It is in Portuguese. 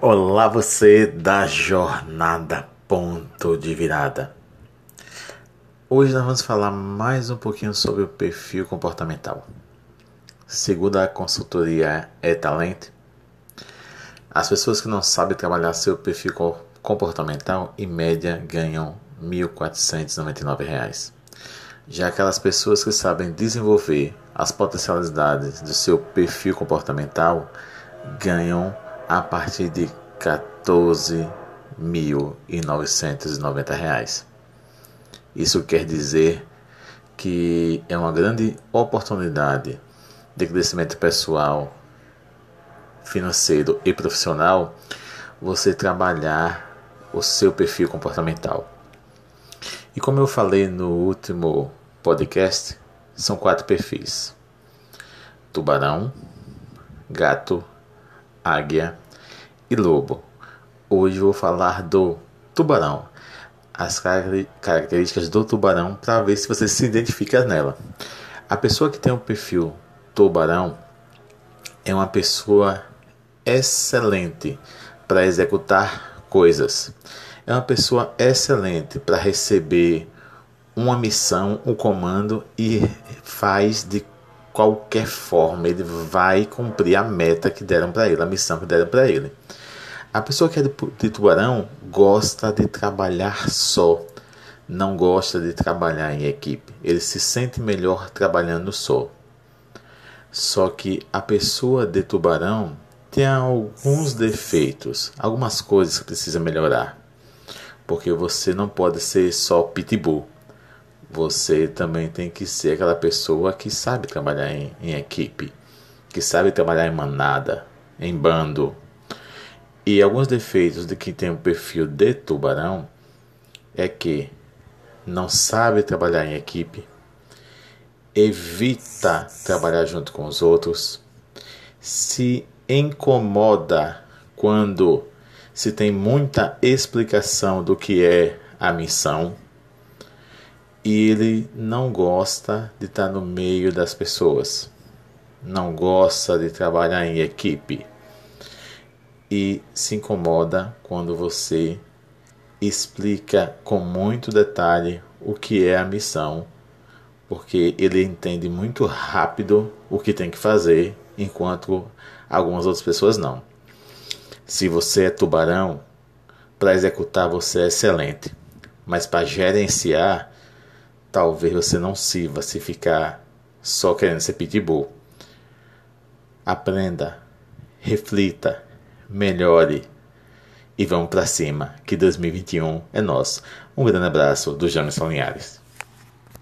Olá, você da jornada ponto de virada. Hoje nós vamos falar mais um pouquinho sobre o perfil comportamental. Segundo a consultoria E-Talent, as pessoas que não sabem trabalhar seu perfil comportamental, em média, ganham R$ 1.499. Já aquelas pessoas que sabem desenvolver as potencialidades do seu perfil comportamental ganham a partir de R$ 14.990. Isso quer dizer que é uma grande oportunidade de crescimento pessoal, financeiro e profissional você trabalhar o seu perfil comportamental. E como eu falei no último podcast, são quatro perfis: tubarão, gato, águia e lobo. Hoje vou falar do tubarão, as características do tubarão para ver se você se identifica nela. A pessoa que tem o um perfil tubarão é uma pessoa excelente para executar coisas. É uma pessoa excelente para receber uma missão, um comando e faz de qualquer forma, ele vai cumprir a meta que deram para ele, a missão que deram para ele. A pessoa que é de tubarão gosta de trabalhar só, não gosta de trabalhar em equipe. Ele se sente melhor trabalhando só. Só que a pessoa de tubarão tem alguns defeitos, algumas coisas que precisa melhorar. Porque você não pode ser só pitbull você também tem que ser aquela pessoa que sabe trabalhar em, em equipe, que sabe trabalhar em manada, em bando. E alguns defeitos de quem tem o perfil de tubarão é que não sabe trabalhar em equipe, evita trabalhar junto com os outros, se incomoda quando se tem muita explicação do que é a missão e ele não gosta de estar no meio das pessoas, não gosta de trabalhar em equipe. E se incomoda quando você explica com muito detalhe o que é a missão, porque ele entende muito rápido o que tem que fazer, enquanto algumas outras pessoas não. Se você é tubarão, para executar você é excelente, mas para gerenciar talvez você não sirva se ficar só querendo ser pitbull. Aprenda, reflita, melhore e vamos para cima, que 2021 é nosso. Um grande abraço do Jamerson Linhares.